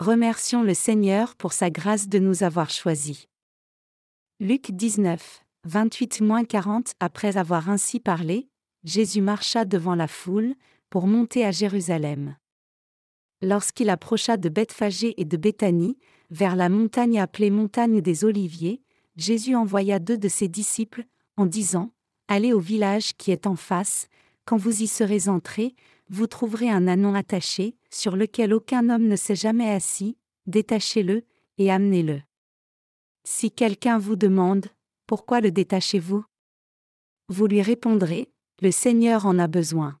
Remercions le Seigneur pour sa grâce de nous avoir choisis. Luc 19, 28-40 Après avoir ainsi parlé, Jésus marcha devant la foule, pour monter à Jérusalem. Lorsqu'il approcha de Bethphagée et de Béthanie, vers la montagne appelée montagne des Oliviers, Jésus envoya deux de ses disciples, en disant, Allez au village qui est en face, quand vous y serez entrés, vous trouverez un anon attaché, sur lequel aucun homme ne s'est jamais assis, détachez-le, et amenez-le. Si quelqu'un vous demande, Pourquoi le détachez-vous? Vous lui répondrez, Le Seigneur en a besoin.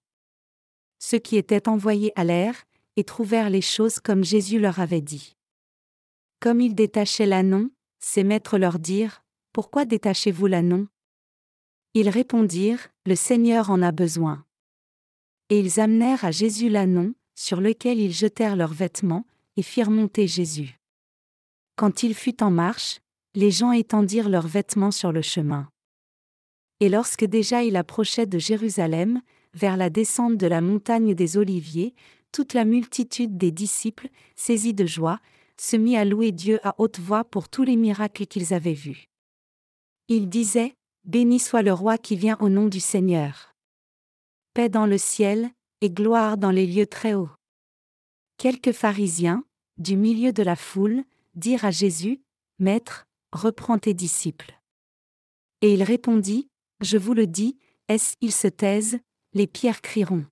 Ceux qui étaient envoyés allèrent, et trouvèrent les choses comme Jésus leur avait dit. Comme ils détachaient l'anon, ses maîtres leur dirent, Pourquoi détachez-vous l'anon Ils répondirent, Le Seigneur en a besoin. Et ils amenèrent à Jésus l'anon, sur lequel ils jetèrent leurs vêtements, et firent monter Jésus. Quand il fut en marche, les gens étendirent leurs vêtements sur le chemin. Et lorsque déjà il approchait de Jérusalem, vers la descente de la montagne des Oliviers, toute la multitude des disciples, saisis de joie, se mit à louer Dieu à haute voix pour tous les miracles qu'ils avaient vus. Ils disaient, Béni soit le roi qui vient au nom du Seigneur. Paix dans le ciel, et gloire dans les lieux très hauts. Quelques pharisiens, du milieu de la foule, dirent à Jésus, Maître, reprends tes disciples. Et il répondit, Je vous le dis, est-ce ils se taisent, les pierres crieront.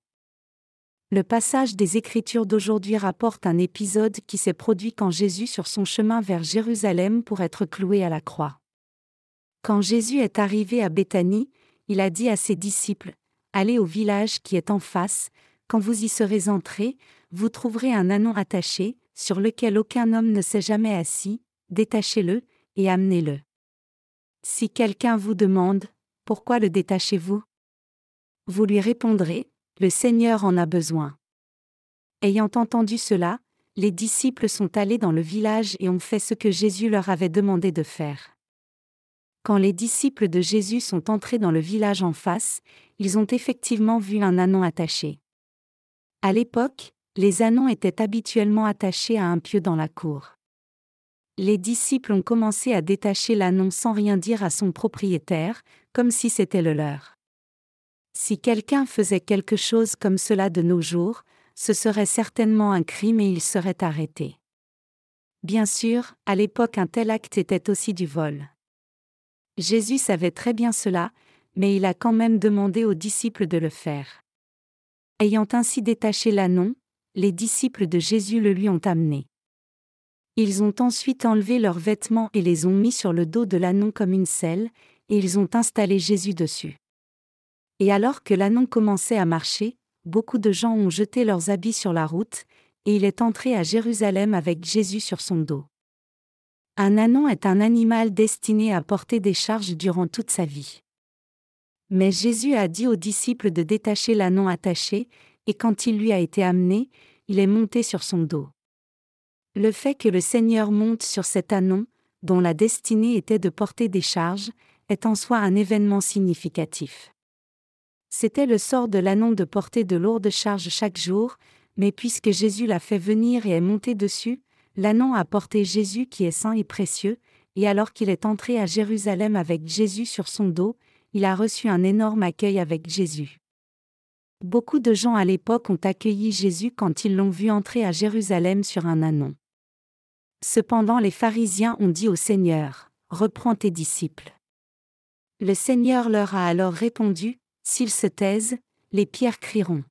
Le passage des Écritures d'aujourd'hui rapporte un épisode qui s'est produit quand Jésus sur son chemin vers Jérusalem pour être cloué à la croix. Quand Jésus est arrivé à Béthanie, il a dit à ses disciples, Allez au village qui est en face, quand vous y serez entrés, vous trouverez un anon attaché, sur lequel aucun homme ne s'est jamais assis, détachez-le, et amenez-le. Si quelqu'un vous demande, Pourquoi le détachez-vous? Vous lui répondrez, le Seigneur en a besoin. Ayant entendu cela, les disciples sont allés dans le village et ont fait ce que Jésus leur avait demandé de faire. Quand les disciples de Jésus sont entrés dans le village en face, ils ont effectivement vu un anon attaché. À l'époque, les anons étaient habituellement attachés à un pieu dans la cour. Les disciples ont commencé à détacher l'anon sans rien dire à son propriétaire, comme si c'était le leur. Si quelqu'un faisait quelque chose comme cela de nos jours, ce serait certainement un crime et il serait arrêté. Bien sûr, à l'époque un tel acte était aussi du vol. Jésus savait très bien cela, mais il a quand même demandé aux disciples de le faire. Ayant ainsi détaché l'annon, les disciples de Jésus le lui ont amené. Ils ont ensuite enlevé leurs vêtements et les ont mis sur le dos de l'annon comme une selle, et ils ont installé Jésus dessus. Et alors que l'annon commençait à marcher, beaucoup de gens ont jeté leurs habits sur la route, et il est entré à Jérusalem avec Jésus sur son dos. Un anon est un animal destiné à porter des charges durant toute sa vie. Mais Jésus a dit aux disciples de détacher l'anon attaché, et quand il lui a été amené, il est monté sur son dos. Le fait que le Seigneur monte sur cet anon, dont la destinée était de porter des charges, est en soi un événement significatif. C'était le sort de l'anon de porter de lourdes charges chaque jour, mais puisque Jésus l'a fait venir et est monté dessus, l'anon a porté Jésus qui est saint et précieux, et alors qu'il est entré à Jérusalem avec Jésus sur son dos, il a reçu un énorme accueil avec Jésus. Beaucoup de gens à l'époque ont accueilli Jésus quand ils l'ont vu entrer à Jérusalem sur un anon. Cependant les pharisiens ont dit au Seigneur, Reprends tes disciples. Le Seigneur leur a alors répondu, S'ils se taisent, les pierres crieront.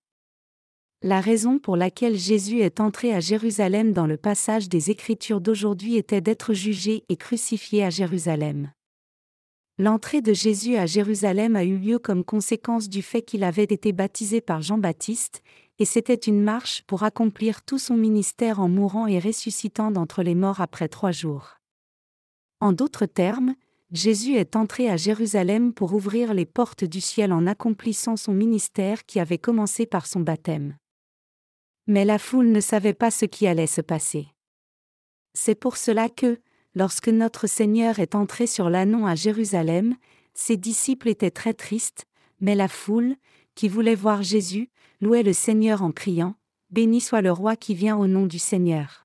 La raison pour laquelle Jésus est entré à Jérusalem dans le passage des Écritures d'aujourd'hui était d'être jugé et crucifié à Jérusalem. L'entrée de Jésus à Jérusalem a eu lieu comme conséquence du fait qu'il avait été baptisé par Jean-Baptiste, et c'était une marche pour accomplir tout son ministère en mourant et ressuscitant d'entre les morts après trois jours. En d'autres termes, Jésus est entré à Jérusalem pour ouvrir les portes du ciel en accomplissant son ministère qui avait commencé par son baptême. Mais la foule ne savait pas ce qui allait se passer. C'est pour cela que, lorsque notre Seigneur est entré sur l'annon à Jérusalem, ses disciples étaient très tristes, mais la foule, qui voulait voir Jésus, louait le Seigneur en criant, Béni soit le roi qui vient au nom du Seigneur.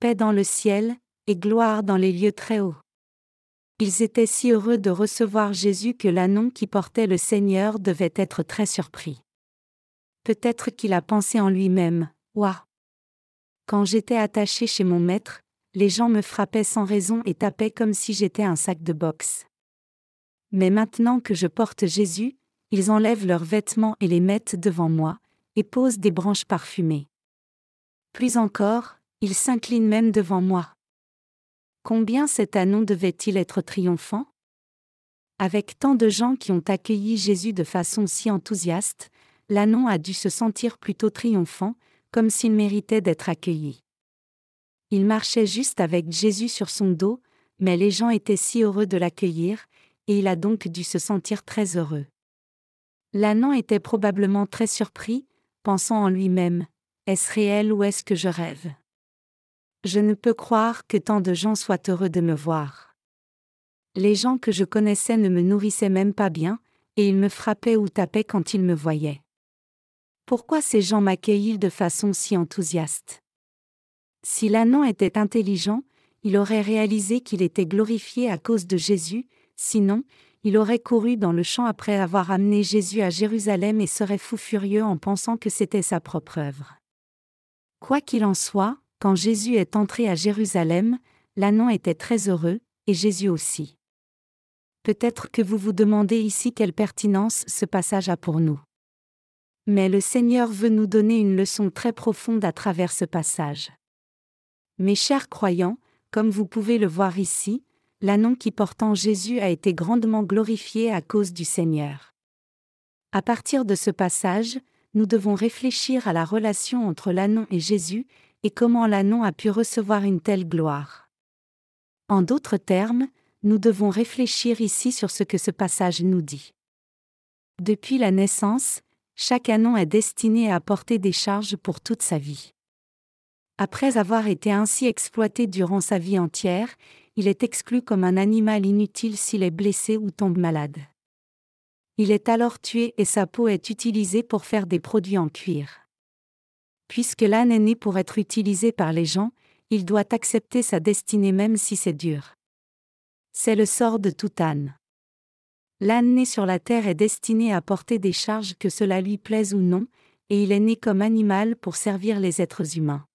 paix dans le ciel, et gloire dans les lieux très hauts. Ils étaient si heureux de recevoir Jésus que l'annon qui portait le Seigneur devait être très surpris. Peut-être qu'il a pensé en lui-même, Ouah! Quand j'étais attaché chez mon maître, les gens me frappaient sans raison et tapaient comme si j'étais un sac de boxe. Mais maintenant que je porte Jésus, ils enlèvent leurs vêtements et les mettent devant moi, et posent des branches parfumées. Plus encore, ils s'inclinent même devant moi. Combien cet annon devait-il être triomphant? Avec tant de gens qui ont accueilli Jésus de façon si enthousiaste, l'annon a dû se sentir plutôt triomphant, comme s'il méritait d'être accueilli. Il marchait juste avec Jésus sur son dos, mais les gens étaient si heureux de l'accueillir, et il a donc dû se sentir très heureux. L'annon était probablement très surpris, pensant en lui-même Est-ce réel ou est-ce que je rêve? Je ne peux croire que tant de gens soient heureux de me voir. Les gens que je connaissais ne me nourrissaient même pas bien, et ils me frappaient ou tapaient quand ils me voyaient. Pourquoi ces gens m'accueillent de façon si enthousiaste? Si l'annon était intelligent, il aurait réalisé qu'il était glorifié à cause de Jésus, sinon, il aurait couru dans le champ après avoir amené Jésus à Jérusalem et serait fou furieux en pensant que c'était sa propre œuvre. Quoi qu'il en soit, quand Jésus est entré à Jérusalem, l'annon était très heureux, et Jésus aussi. Peut-être que vous vous demandez ici quelle pertinence ce passage a pour nous. Mais le Seigneur veut nous donner une leçon très profonde à travers ce passage. Mes chers croyants, comme vous pouvez le voir ici, l'annon qui portant Jésus a été grandement glorifié à cause du Seigneur. À partir de ce passage, nous devons réfléchir à la relation entre l'annon et Jésus, et comment l'annon a pu recevoir une telle gloire. En d'autres termes, nous devons réfléchir ici sur ce que ce passage nous dit. Depuis la naissance, chaque anon est destiné à porter des charges pour toute sa vie. Après avoir été ainsi exploité durant sa vie entière, il est exclu comme un animal inutile s'il est blessé ou tombe malade. Il est alors tué et sa peau est utilisée pour faire des produits en cuir. Puisque l'âne est né pour être utilisé par les gens, il doit accepter sa destinée même si c'est dur. C'est le sort de tout âne. L'âne né sur la terre est destiné à porter des charges que cela lui plaise ou non, et il est né comme animal pour servir les êtres humains.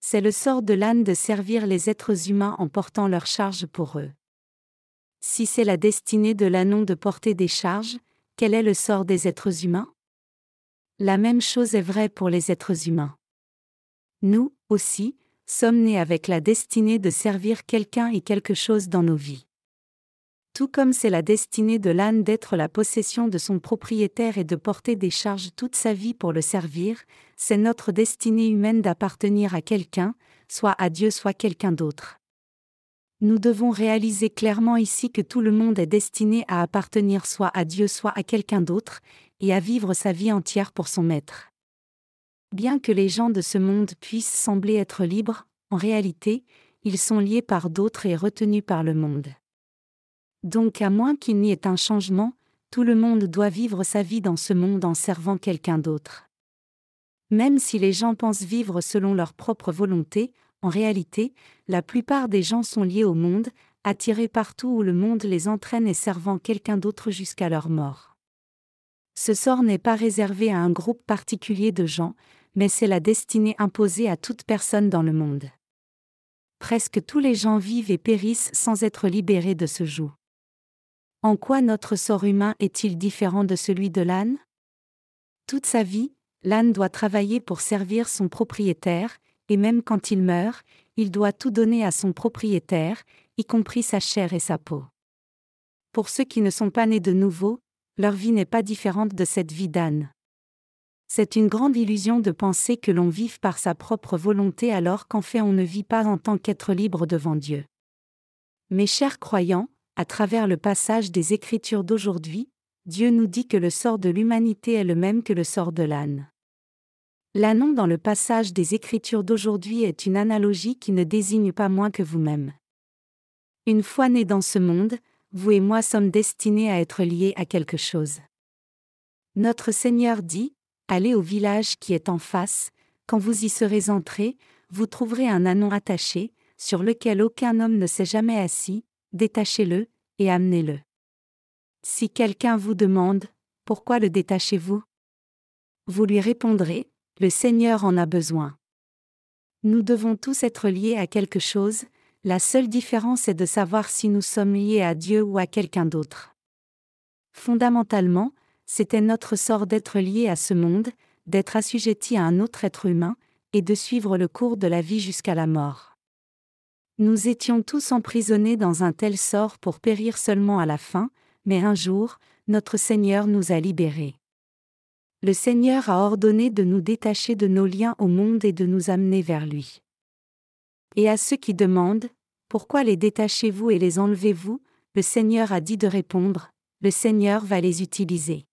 C'est le sort de l'âne de servir les êtres humains en portant leurs charges pour eux. Si c'est la destinée de l'ânon de porter des charges, quel est le sort des êtres humains? La même chose est vraie pour les êtres humains. Nous, aussi, sommes nés avec la destinée de servir quelqu'un et quelque chose dans nos vies. Tout comme c'est la destinée de l'âne d'être la possession de son propriétaire et de porter des charges toute sa vie pour le servir, c'est notre destinée humaine d'appartenir à quelqu'un, soit à Dieu soit quelqu'un d'autre. Nous devons réaliser clairement ici que tout le monde est destiné à appartenir soit à Dieu soit à quelqu'un d'autre, et à vivre sa vie entière pour son maître. Bien que les gens de ce monde puissent sembler être libres, en réalité, ils sont liés par d'autres et retenus par le monde. Donc à moins qu'il n'y ait un changement, tout le monde doit vivre sa vie dans ce monde en servant quelqu'un d'autre. Même si les gens pensent vivre selon leur propre volonté, en réalité, la plupart des gens sont liés au monde, attirés partout où le monde les entraîne et servant quelqu'un d'autre jusqu'à leur mort. Ce sort n'est pas réservé à un groupe particulier de gens, mais c'est la destinée imposée à toute personne dans le monde. Presque tous les gens vivent et périssent sans être libérés de ce joug. En quoi notre sort humain est-il différent de celui de l'âne? Toute sa vie, l'âne doit travailler pour servir son propriétaire, et même quand il meurt, il doit tout donner à son propriétaire, y compris sa chair et sa peau. Pour ceux qui ne sont pas nés de nouveau, leur vie n'est pas différente de cette vie d'âne. C'est une grande illusion de penser que l'on vive par sa propre volonté alors qu'en fait on ne vit pas en tant qu'être libre devant Dieu. Mes chers croyants, à travers le passage des Écritures d'aujourd'hui, Dieu nous dit que le sort de l'humanité est le même que le sort de l'âne. L'ânon dans le passage des Écritures d'aujourd'hui est une analogie qui ne désigne pas moins que vous-même. Une fois né dans ce monde, vous et moi sommes destinés à être liés à quelque chose. Notre Seigneur dit, Allez au village qui est en face, quand vous y serez entrés, vous trouverez un anon attaché, sur lequel aucun homme ne s'est jamais assis, détachez-le, et amenez-le. Si quelqu'un vous demande, Pourquoi le détachez-vous? Vous lui répondrez, Le Seigneur en a besoin. Nous devons tous être liés à quelque chose, la seule différence est de savoir si nous sommes liés à Dieu ou à quelqu'un d'autre. Fondamentalement, c'était notre sort d'être liés à ce monde, d'être assujettis à un autre être humain, et de suivre le cours de la vie jusqu'à la mort. Nous étions tous emprisonnés dans un tel sort pour périr seulement à la fin, mais un jour, notre Seigneur nous a libérés. Le Seigneur a ordonné de nous détacher de nos liens au monde et de nous amener vers lui. Et à ceux qui demandent, Pourquoi les détachez-vous et les enlevez-vous? le Seigneur a dit de répondre, Le Seigneur va les utiliser.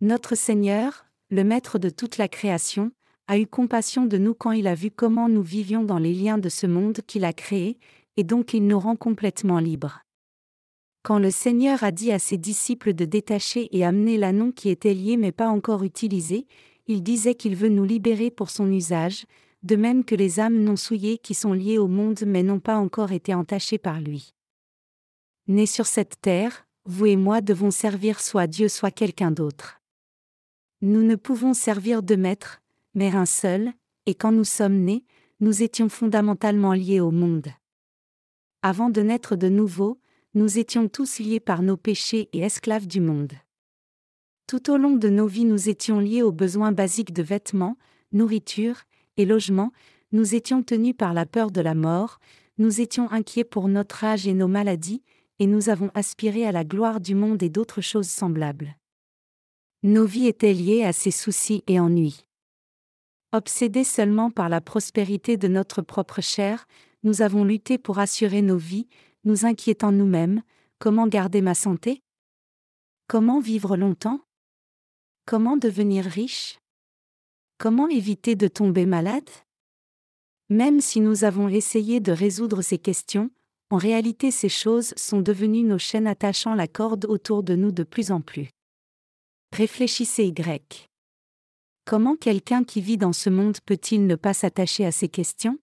Notre Seigneur, le Maître de toute la création, a eu compassion de nous quand il a vu comment nous vivions dans les liens de ce monde qu'il a créé, et donc il nous rend complètement libres. Quand le Seigneur a dit à ses disciples de détacher et amener l'annon qui était lié mais pas encore utilisé, il disait qu'il veut nous libérer pour son usage, de même que les âmes non souillées qui sont liées au monde mais n'ont pas encore été entachées par lui. Nés sur cette terre, vous et moi devons servir soit Dieu soit quelqu'un d'autre. Nous ne pouvons servir deux maîtres, mais un seul, et quand nous sommes nés, nous étions fondamentalement liés au monde. Avant de naître de nouveau, nous étions tous liés par nos péchés et esclaves du monde. Tout au long de nos vies nous étions liés aux besoins basiques de vêtements, nourriture et logement, nous étions tenus par la peur de la mort, nous étions inquiets pour notre âge et nos maladies, et nous avons aspiré à la gloire du monde et d'autres choses semblables. Nos vies étaient liées à ces soucis et ennuis. Obsédés seulement par la prospérité de notre propre chair, nous avons lutté pour assurer nos vies, nous inquiétant nous-mêmes, comment garder ma santé? Comment vivre longtemps? Comment devenir riche? Comment éviter de tomber malade? Même si nous avons essayé de résoudre ces questions, en réalité ces choses sont devenues nos chaînes attachant la corde autour de nous de plus en plus. Réfléchissez Y. Comment quelqu'un qui vit dans ce monde peut-il ne pas s'attacher à ces questions?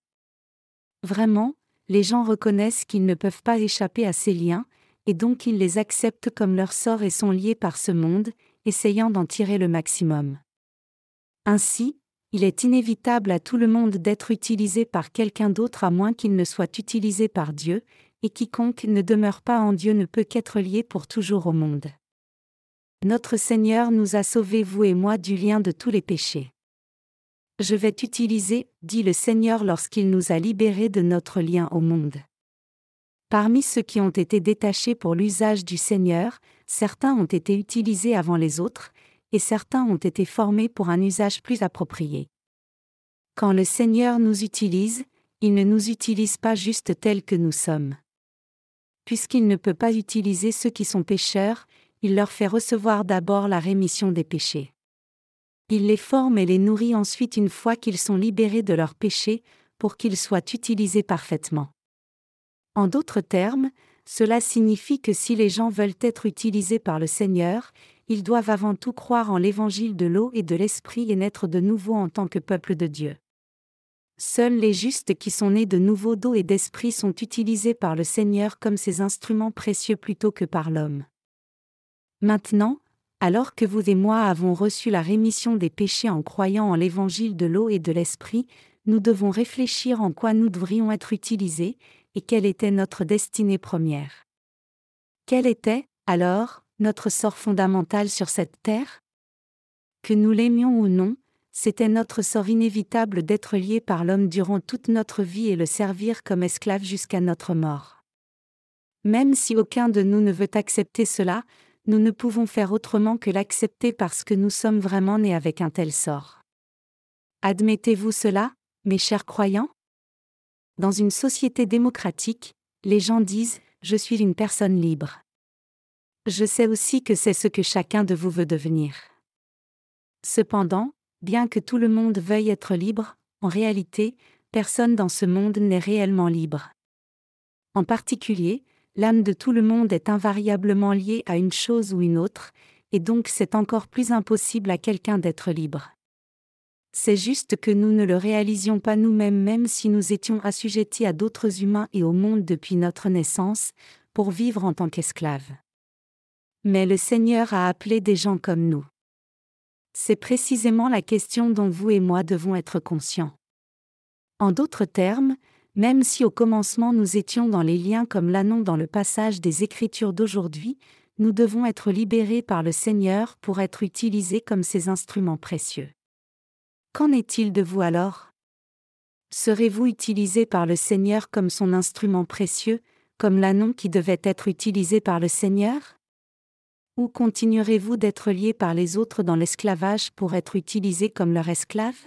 Vraiment, les gens reconnaissent qu'ils ne peuvent pas échapper à ces liens, et donc ils les acceptent comme leur sort et sont liés par ce monde, essayant d'en tirer le maximum. Ainsi, il est inévitable à tout le monde d'être utilisé par quelqu'un d'autre à moins qu'il ne soit utilisé par Dieu, et quiconque ne demeure pas en Dieu ne peut qu'être lié pour toujours au monde. Notre Seigneur nous a sauvés, vous et moi, du lien de tous les péchés. Je vais t'utiliser, dit le Seigneur lorsqu'il nous a libérés de notre lien au monde. Parmi ceux qui ont été détachés pour l'usage du Seigneur, certains ont été utilisés avant les autres, et certains ont été formés pour un usage plus approprié. Quand le Seigneur nous utilise, il ne nous utilise pas juste tels que nous sommes. Puisqu'il ne peut pas utiliser ceux qui sont pécheurs, il leur fait recevoir d'abord la rémission des péchés. Il les forme et les nourrit ensuite une fois qu'ils sont libérés de leurs péchés, pour qu'ils soient utilisés parfaitement. En d'autres termes, cela signifie que si les gens veulent être utilisés par le Seigneur, ils doivent avant tout croire en l'évangile de l'eau et de l'esprit et naître de nouveau en tant que peuple de Dieu. Seuls les justes qui sont nés de nouveau d'eau et d'esprit sont utilisés par le Seigneur comme ses instruments précieux plutôt que par l'homme. Maintenant, alors que vous et moi avons reçu la rémission des péchés en croyant en l'évangile de l'eau et de l'esprit, nous devons réfléchir en quoi nous devrions être utilisés, et quelle était notre destinée première. Quel était, alors, notre sort fondamental sur cette terre? Que nous l'aimions ou non, c'était notre sort inévitable d'être lié par l'homme durant toute notre vie et le servir comme esclave jusqu'à notre mort. Même si aucun de nous ne veut accepter cela, nous ne pouvons faire autrement que l'accepter parce que nous sommes vraiment nés avec un tel sort. Admettez-vous cela, mes chers croyants? Dans une société démocratique, les gens disent ⁇ Je suis une personne libre ⁇ Je sais aussi que c'est ce que chacun de vous veut devenir. Cependant, bien que tout le monde veuille être libre, en réalité, personne dans ce monde n'est réellement libre. En particulier, l'âme de tout le monde est invariablement liée à une chose ou une autre, et donc c'est encore plus impossible à quelqu'un d'être libre. C'est juste que nous ne le réalisions pas nous-mêmes même si nous étions assujettis à d'autres humains et au monde depuis notre naissance, pour vivre en tant qu'esclaves. Mais le Seigneur a appelé des gens comme nous. C'est précisément la question dont vous et moi devons être conscients. En d'autres termes, même si au commencement nous étions dans les liens comme l'annon dans le passage des Écritures d'aujourd'hui, nous devons être libérés par le Seigneur pour être utilisés comme ses instruments précieux. Qu'en est-il de vous alors? Serez-vous utilisé par le Seigneur comme son instrument précieux, comme l'annon qui devait être utilisé par le Seigneur? Ou continuerez-vous d'être lié par les autres dans l'esclavage pour être utilisé comme leur esclave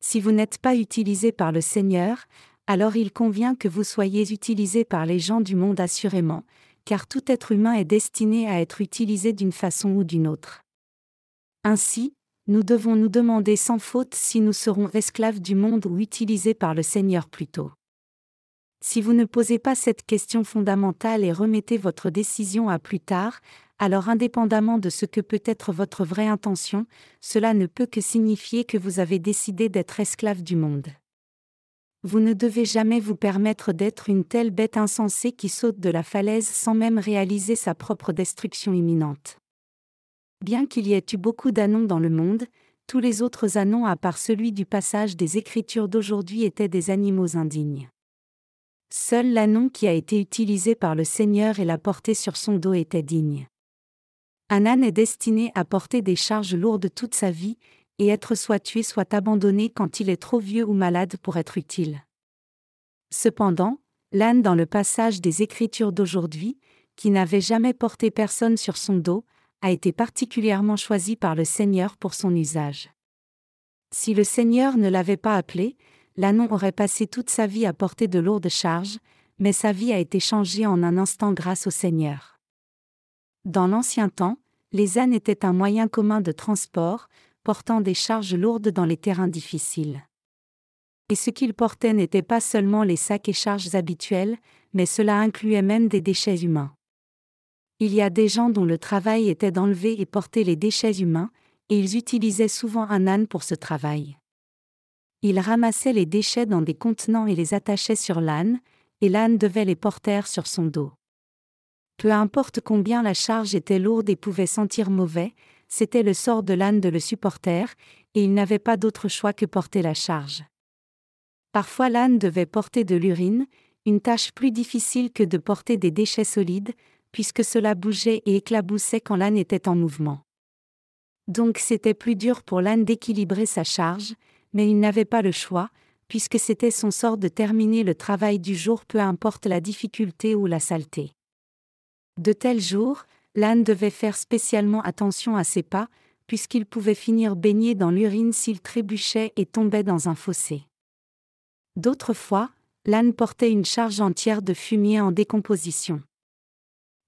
Si vous n'êtes pas utilisé par le Seigneur, alors il convient que vous soyez utilisé par les gens du monde assurément, car tout être humain est destiné à être utilisé d'une façon ou d'une autre. Ainsi, nous devons nous demander sans faute si nous serons esclaves du monde ou utilisés par le Seigneur plutôt. Si vous ne posez pas cette question fondamentale et remettez votre décision à plus tard, alors indépendamment de ce que peut être votre vraie intention, cela ne peut que signifier que vous avez décidé d'être esclave du monde. Vous ne devez jamais vous permettre d'être une telle bête insensée qui saute de la falaise sans même réaliser sa propre destruction imminente. Bien qu'il y ait eu beaucoup d'annons dans le monde, tous les autres annons à part celui du passage des Écritures d'aujourd'hui étaient des animaux indignes. Seul l'annon qui a été utilisé par le Seigneur et l'a porté sur son dos était digne. Un âne est destiné à porter des charges lourdes toute sa vie, et être soit tué soit abandonné quand il est trop vieux ou malade pour être utile. Cependant, l'âne dans le passage des Écritures d'aujourd'hui, qui n'avait jamais porté personne sur son dos, a été particulièrement choisi par le Seigneur pour son usage. Si le Seigneur ne l'avait pas appelé, l'âne aurait passé toute sa vie à porter de lourdes charges, mais sa vie a été changée en un instant grâce au Seigneur. Dans l'ancien temps, les ânes étaient un moyen commun de transport, portant des charges lourdes dans les terrains difficiles. Et ce qu'ils portaient n'était pas seulement les sacs et charges habituels, mais cela incluait même des déchets humains. Il y a des gens dont le travail était d'enlever et porter les déchets humains, et ils utilisaient souvent un âne pour ce travail. Ils ramassaient les déchets dans des contenants et les attachaient sur l'âne, et l'âne devait les porter sur son dos. Peu importe combien la charge était lourde et pouvait sentir mauvais, c'était le sort de l'âne de le supporter, et il n'avait pas d'autre choix que porter la charge. Parfois l'âne devait porter de l'urine, une tâche plus difficile que de porter des déchets solides, puisque cela bougeait et éclaboussait quand l'âne était en mouvement. Donc c'était plus dur pour l'âne d'équilibrer sa charge, mais il n'avait pas le choix, puisque c'était son sort de terminer le travail du jour peu importe la difficulté ou la saleté. De tels jours, l'âne devait faire spécialement attention à ses pas, puisqu'il pouvait finir baigné dans l'urine s'il trébuchait et tombait dans un fossé. D'autres fois, l'âne portait une charge entière de fumier en décomposition.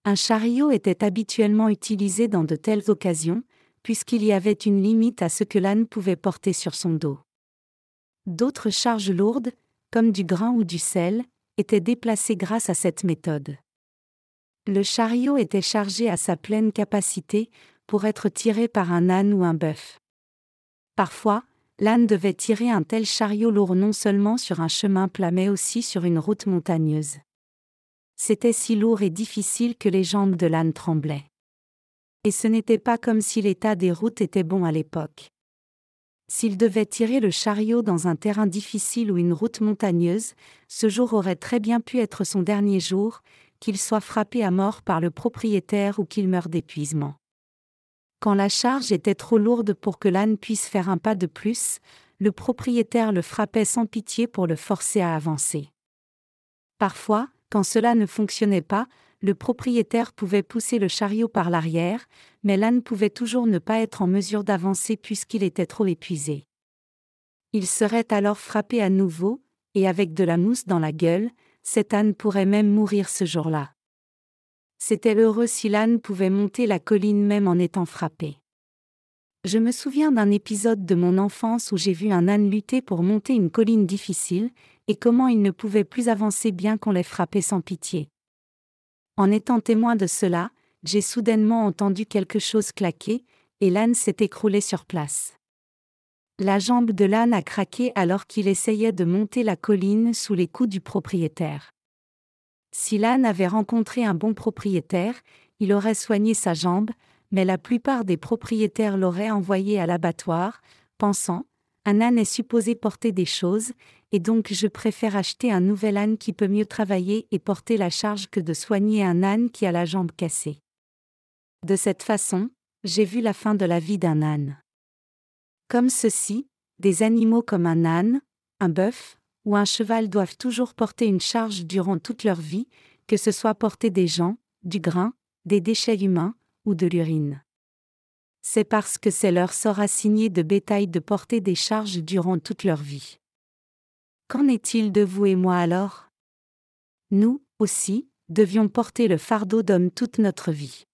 Un chariot était habituellement utilisé dans de telles occasions, puisqu'il y avait une limite à ce que l'âne pouvait porter sur son dos. D'autres charges lourdes, comme du grain ou du sel, étaient déplacées grâce à cette méthode. Le chariot était chargé à sa pleine capacité pour être tiré par un âne ou un bœuf. Parfois, l'âne devait tirer un tel chariot lourd non seulement sur un chemin plat mais aussi sur une route montagneuse. C'était si lourd et difficile que les jambes de l'âne tremblaient. Et ce n'était pas comme si l'état des routes était bon à l'époque. S'il devait tirer le chariot dans un terrain difficile ou une route montagneuse, ce jour aurait très bien pu être son dernier jour, qu'il soit frappé à mort par le propriétaire ou qu'il meure d'épuisement. Quand la charge était trop lourde pour que l'âne puisse faire un pas de plus, le propriétaire le frappait sans pitié pour le forcer à avancer. Parfois, quand cela ne fonctionnait pas, le propriétaire pouvait pousser le chariot par l'arrière, mais l'âne pouvait toujours ne pas être en mesure d'avancer puisqu'il était trop épuisé. Il serait alors frappé à nouveau, et avec de la mousse dans la gueule, cet âne pourrait même mourir ce jour-là. C'était heureux si l'âne pouvait monter la colline même en étant frappé. Je me souviens d'un épisode de mon enfance où j'ai vu un âne lutter pour monter une colline difficile, et comment il ne pouvait plus avancer bien qu'on l'ait frappé sans pitié. En étant témoin de cela, j'ai soudainement entendu quelque chose claquer, et l'âne s'est écroulé sur place. La jambe de l'âne a craqué alors qu'il essayait de monter la colline sous les coups du propriétaire. Si l'âne avait rencontré un bon propriétaire, il aurait soigné sa jambe, mais la plupart des propriétaires l'auraient envoyé à l'abattoir, pensant Un âne est supposé porter des choses, et donc je préfère acheter un nouvel âne qui peut mieux travailler et porter la charge que de soigner un âne qui a la jambe cassée. De cette façon, j'ai vu la fin de la vie d'un âne. Comme ceci, des animaux comme un âne, un bœuf ou un cheval doivent toujours porter une charge durant toute leur vie, que ce soit porter des gens, du grain, des déchets humains ou de l'urine. C'est parce que c'est leur sort assigné de bétail de porter des charges durant toute leur vie. Qu'en est-il de vous et moi alors? Nous, aussi, devions porter le fardeau d'homme toute notre vie.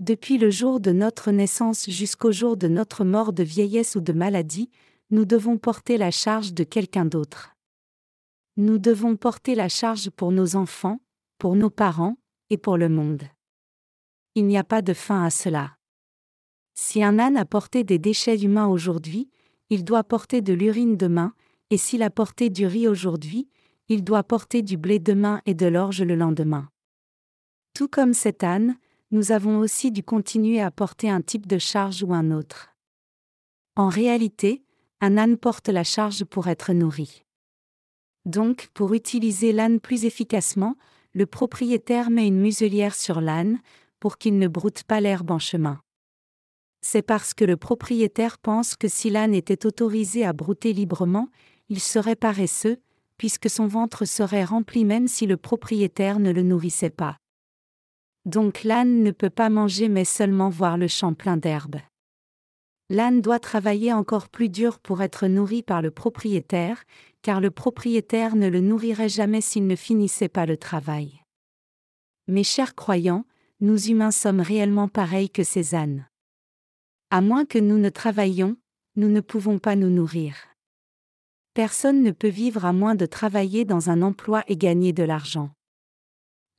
Depuis le jour de notre naissance jusqu'au jour de notre mort de vieillesse ou de maladie, nous devons porter la charge de quelqu'un d'autre. Nous devons porter la charge pour nos enfants, pour nos parents, et pour le monde. Il n'y a pas de fin à cela. Si un âne a porté des déchets humains aujourd'hui, il doit porter de l'urine demain, et s'il a porté du riz aujourd'hui, il doit porter du blé demain et de l'orge le lendemain. Tout comme cet âne, nous avons aussi dû continuer à porter un type de charge ou un autre. En réalité, un âne porte la charge pour être nourri. Donc, pour utiliser l'âne plus efficacement, le propriétaire met une muselière sur l'âne, pour qu'il ne broute pas l'herbe en chemin c'est parce que le propriétaire pense que si l'âne était autorisé à brouter librement, il serait paresseux, puisque son ventre serait rempli même si le propriétaire ne le nourrissait pas. Donc l'âne ne peut pas manger mais seulement voir le champ plein d'herbe. L'âne doit travailler encore plus dur pour être nourri par le propriétaire, car le propriétaire ne le nourrirait jamais s'il ne finissait pas le travail. Mes chers croyants, nous humains sommes réellement pareils que ces ânes. À moins que nous ne travaillions, nous ne pouvons pas nous nourrir. Personne ne peut vivre à moins de travailler dans un emploi et gagner de l'argent.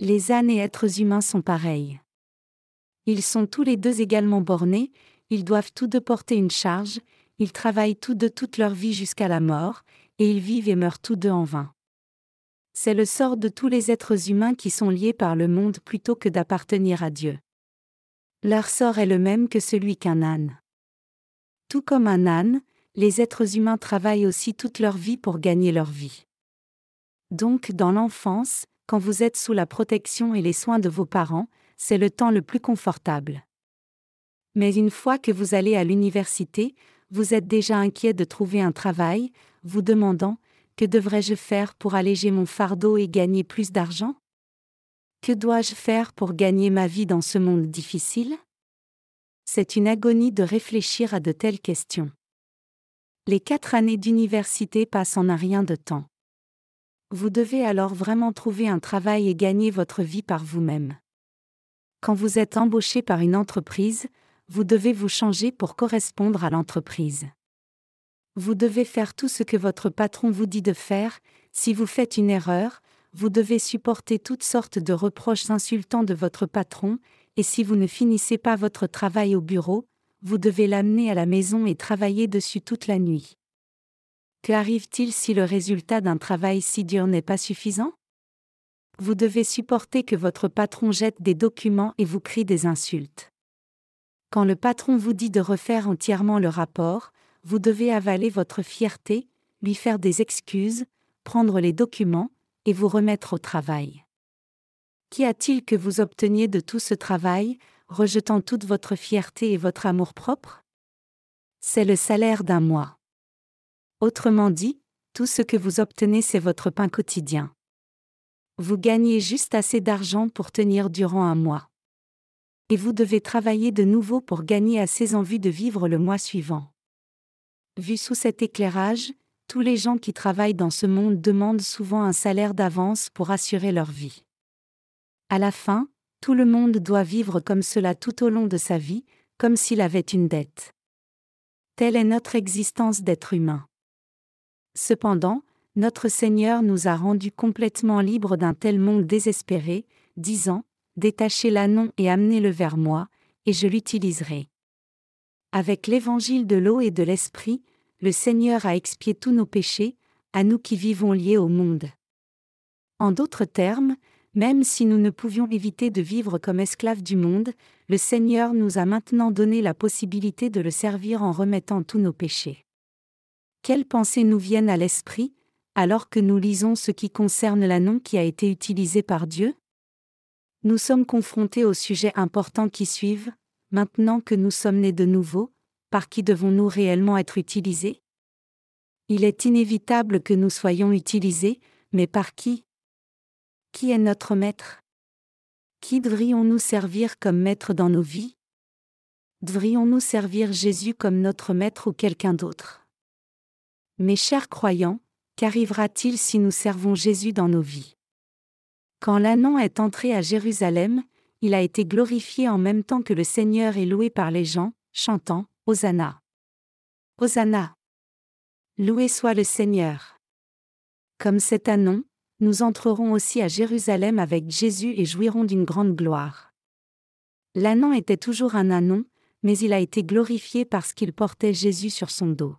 Les ânes et êtres humains sont pareils. Ils sont tous les deux également bornés, ils doivent tous deux porter une charge, ils travaillent tous deux toute leur vie jusqu'à la mort, et ils vivent et meurent tous deux en vain. C'est le sort de tous les êtres humains qui sont liés par le monde plutôt que d'appartenir à Dieu. Leur sort est le même que celui qu'un âne. Tout comme un âne, les êtres humains travaillent aussi toute leur vie pour gagner leur vie. Donc, dans l'enfance, quand vous êtes sous la protection et les soins de vos parents, c'est le temps le plus confortable. Mais une fois que vous allez à l'université, vous êtes déjà inquiet de trouver un travail, vous demandant Que devrais-je faire pour alléger mon fardeau et gagner plus d'argent? Que dois-je faire pour gagner ma vie dans ce monde difficile? C'est une agonie de réfléchir à de telles questions. Les quatre années d'université passent en un rien de temps. Vous devez alors vraiment trouver un travail et gagner votre vie par vous-même. Quand vous êtes embauché par une entreprise, vous devez vous changer pour correspondre à l'entreprise. Vous devez faire tout ce que votre patron vous dit de faire, si vous faites une erreur, vous devez supporter toutes sortes de reproches insultants de votre patron, et si vous ne finissez pas votre travail au bureau, vous devez l'amener à la maison et travailler dessus toute la nuit. Que arrive-t-il si le résultat d'un travail si dur n'est pas suffisant? Vous devez supporter que votre patron jette des documents et vous crie des insultes. Quand le patron vous dit de refaire entièrement le rapport, vous devez avaler votre fierté, lui faire des excuses, prendre les documents, et vous remettre au travail. Qu'y a-t-il que vous obteniez de tout ce travail, rejetant toute votre fierté et votre amour-propre? C'est le salaire d'un mois. Autrement dit, tout ce que vous obtenez c'est votre pain quotidien. Vous gagnez juste assez d'argent pour tenir durant un mois. Et vous devez travailler de nouveau pour gagner assez en vue de vivre le mois suivant. Vu sous cet éclairage, tous les gens qui travaillent dans ce monde demandent souvent un salaire d'avance pour assurer leur vie. À la fin, tout le monde doit vivre comme cela tout au long de sa vie, comme s'il avait une dette. Telle est notre existence d'être humain. Cependant, notre Seigneur nous a rendus complètement libres d'un tel monde désespéré, disant, Détachez l'anon et amenez-le vers moi, et je l'utiliserai. Avec l'évangile de l'eau et de l'esprit, le Seigneur a expié tous nos péchés, à nous qui vivons liés au monde. En d'autres termes, même si nous ne pouvions éviter de vivre comme esclaves du monde, le Seigneur nous a maintenant donné la possibilité de le servir en remettant tous nos péchés. Quelles pensées nous viennent à l'esprit, alors que nous lisons ce qui concerne l'annon qui a été utilisé par Dieu? Nous sommes confrontés aux sujets importants qui suivent, maintenant que nous sommes nés de nouveau, par qui devons-nous réellement être utilisés? Il est inévitable que nous soyons utilisés, mais par qui? Qui est notre maître? Qui devrions-nous servir comme maître dans nos vies? Devrions-nous servir Jésus comme notre maître ou quelqu'un d'autre? Mes chers croyants, qu'arrivera-t-il si nous servons Jésus dans nos vies? Quand l'annon est entré à Jérusalem, il a été glorifié en même temps que le Seigneur est loué par les gens, chantant Hosanna. Hosanna. Loué soit le Seigneur. Comme cet anon, nous entrerons aussi à Jérusalem avec Jésus et jouirons d'une grande gloire. L'anon était toujours un anon, mais il a été glorifié parce qu'il portait Jésus sur son dos.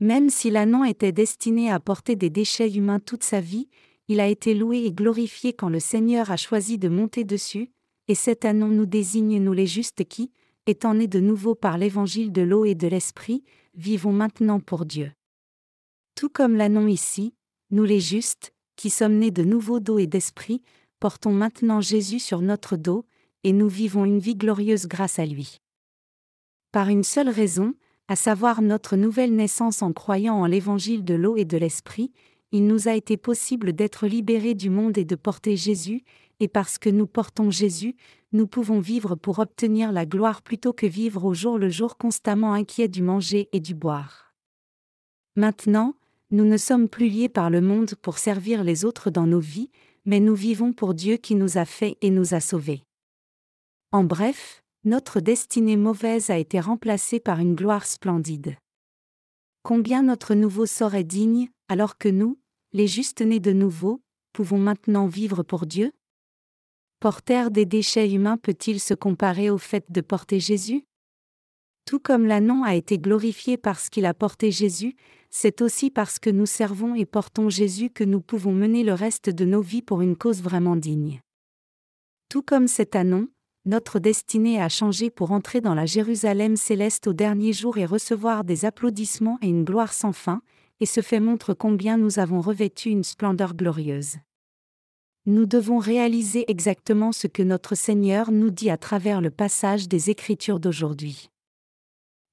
Même si l'anon était destiné à porter des déchets humains toute sa vie, il a été loué et glorifié quand le Seigneur a choisi de monter dessus, et cet anon nous désigne nous les justes qui, étant nés de nouveau par l'évangile de l'eau et de l'esprit, vivons maintenant pour Dieu. Tout comme l'annon ici, nous les justes, qui sommes nés de nouveau d'eau et d'esprit, portons maintenant Jésus sur notre dos, et nous vivons une vie glorieuse grâce à lui. Par une seule raison, à savoir notre nouvelle naissance en croyant en l'évangile de l'eau et de l'esprit, il nous a été possible d'être libérés du monde et de porter Jésus, et parce que nous portons Jésus, nous pouvons vivre pour obtenir la gloire plutôt que vivre au jour le jour constamment inquiets du manger et du boire. Maintenant, nous ne sommes plus liés par le monde pour servir les autres dans nos vies, mais nous vivons pour Dieu qui nous a fait et nous a sauvés. En bref, notre destinée mauvaise a été remplacée par une gloire splendide. Combien notre nouveau sort est digne, alors que nous, les justes nés de nouveau, pouvons maintenant vivre pour Dieu? Porter des déchets humains peut-il se comparer au fait de porter Jésus? Tout comme l'annon a été glorifié parce qu'il a porté Jésus, c'est aussi parce que nous servons et portons Jésus que nous pouvons mener le reste de nos vies pour une cause vraiment digne. Tout comme cet annon, notre destinée a changé pour entrer dans la Jérusalem céleste au dernier jour et recevoir des applaudissements et une gloire sans fin, et ce fait montre combien nous avons revêtu une splendeur glorieuse nous devons réaliser exactement ce que notre Seigneur nous dit à travers le passage des Écritures d'aujourd'hui.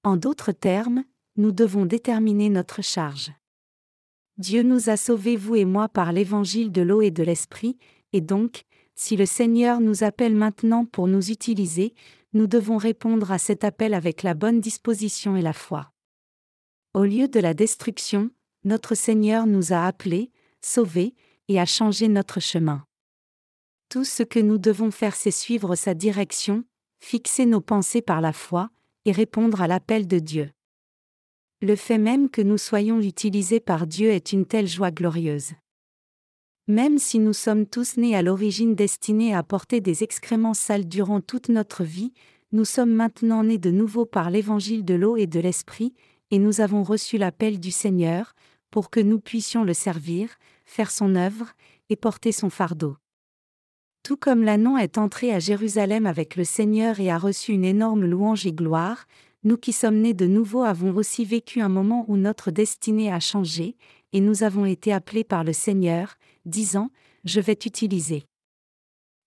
En d'autres termes, nous devons déterminer notre charge. Dieu nous a sauvés, vous et moi, par l'évangile de l'eau et de l'esprit, et donc, si le Seigneur nous appelle maintenant pour nous utiliser, nous devons répondre à cet appel avec la bonne disposition et la foi. Au lieu de la destruction, notre Seigneur nous a appelés, sauvés, et à changer notre chemin. Tout ce que nous devons faire, c'est suivre sa direction, fixer nos pensées par la foi, et répondre à l'appel de Dieu. Le fait même que nous soyons utilisés par Dieu est une telle joie glorieuse. Même si nous sommes tous nés à l'origine destinés à porter des excréments sales durant toute notre vie, nous sommes maintenant nés de nouveau par l'évangile de l'eau et de l'esprit, et nous avons reçu l'appel du Seigneur, pour que nous puissions le servir, faire son œuvre, et porter son fardeau. Tout comme l'annon est entré à Jérusalem avec le Seigneur et a reçu une énorme louange et gloire, nous qui sommes nés de nouveau avons aussi vécu un moment où notre destinée a changé, et nous avons été appelés par le Seigneur, disant, Je vais t'utiliser.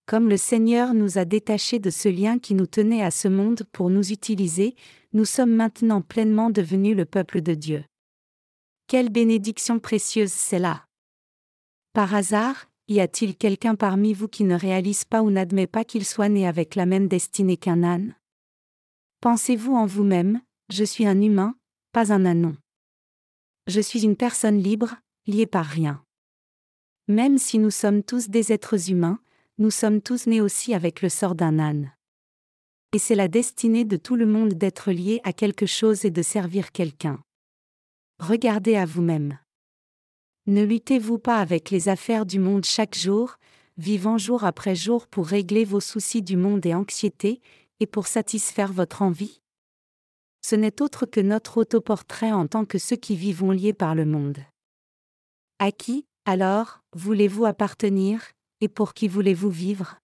Comme le Seigneur nous a détachés de ce lien qui nous tenait à ce monde pour nous utiliser, nous sommes maintenant pleinement devenus le peuple de Dieu. Quelle bénédiction précieuse c'est là. Par hasard, y a-t-il quelqu'un parmi vous qui ne réalise pas ou n'admet pas qu'il soit né avec la même destinée qu'un âne? Pensez-vous en vous-même, je suis un humain, pas un ânon. Je suis une personne libre, liée par rien. Même si nous sommes tous des êtres humains, nous sommes tous nés aussi avec le sort d'un âne. Et c'est la destinée de tout le monde d'être lié à quelque chose et de servir quelqu'un. Regardez à vous-même. Ne luttez-vous pas avec les affaires du monde chaque jour, vivant jour après jour pour régler vos soucis du monde et anxiété, et pour satisfaire votre envie? Ce n'est autre que notre autoportrait en tant que ceux qui vivons liés par le monde. À qui, alors, voulez-vous appartenir, et pour qui voulez-vous vivre?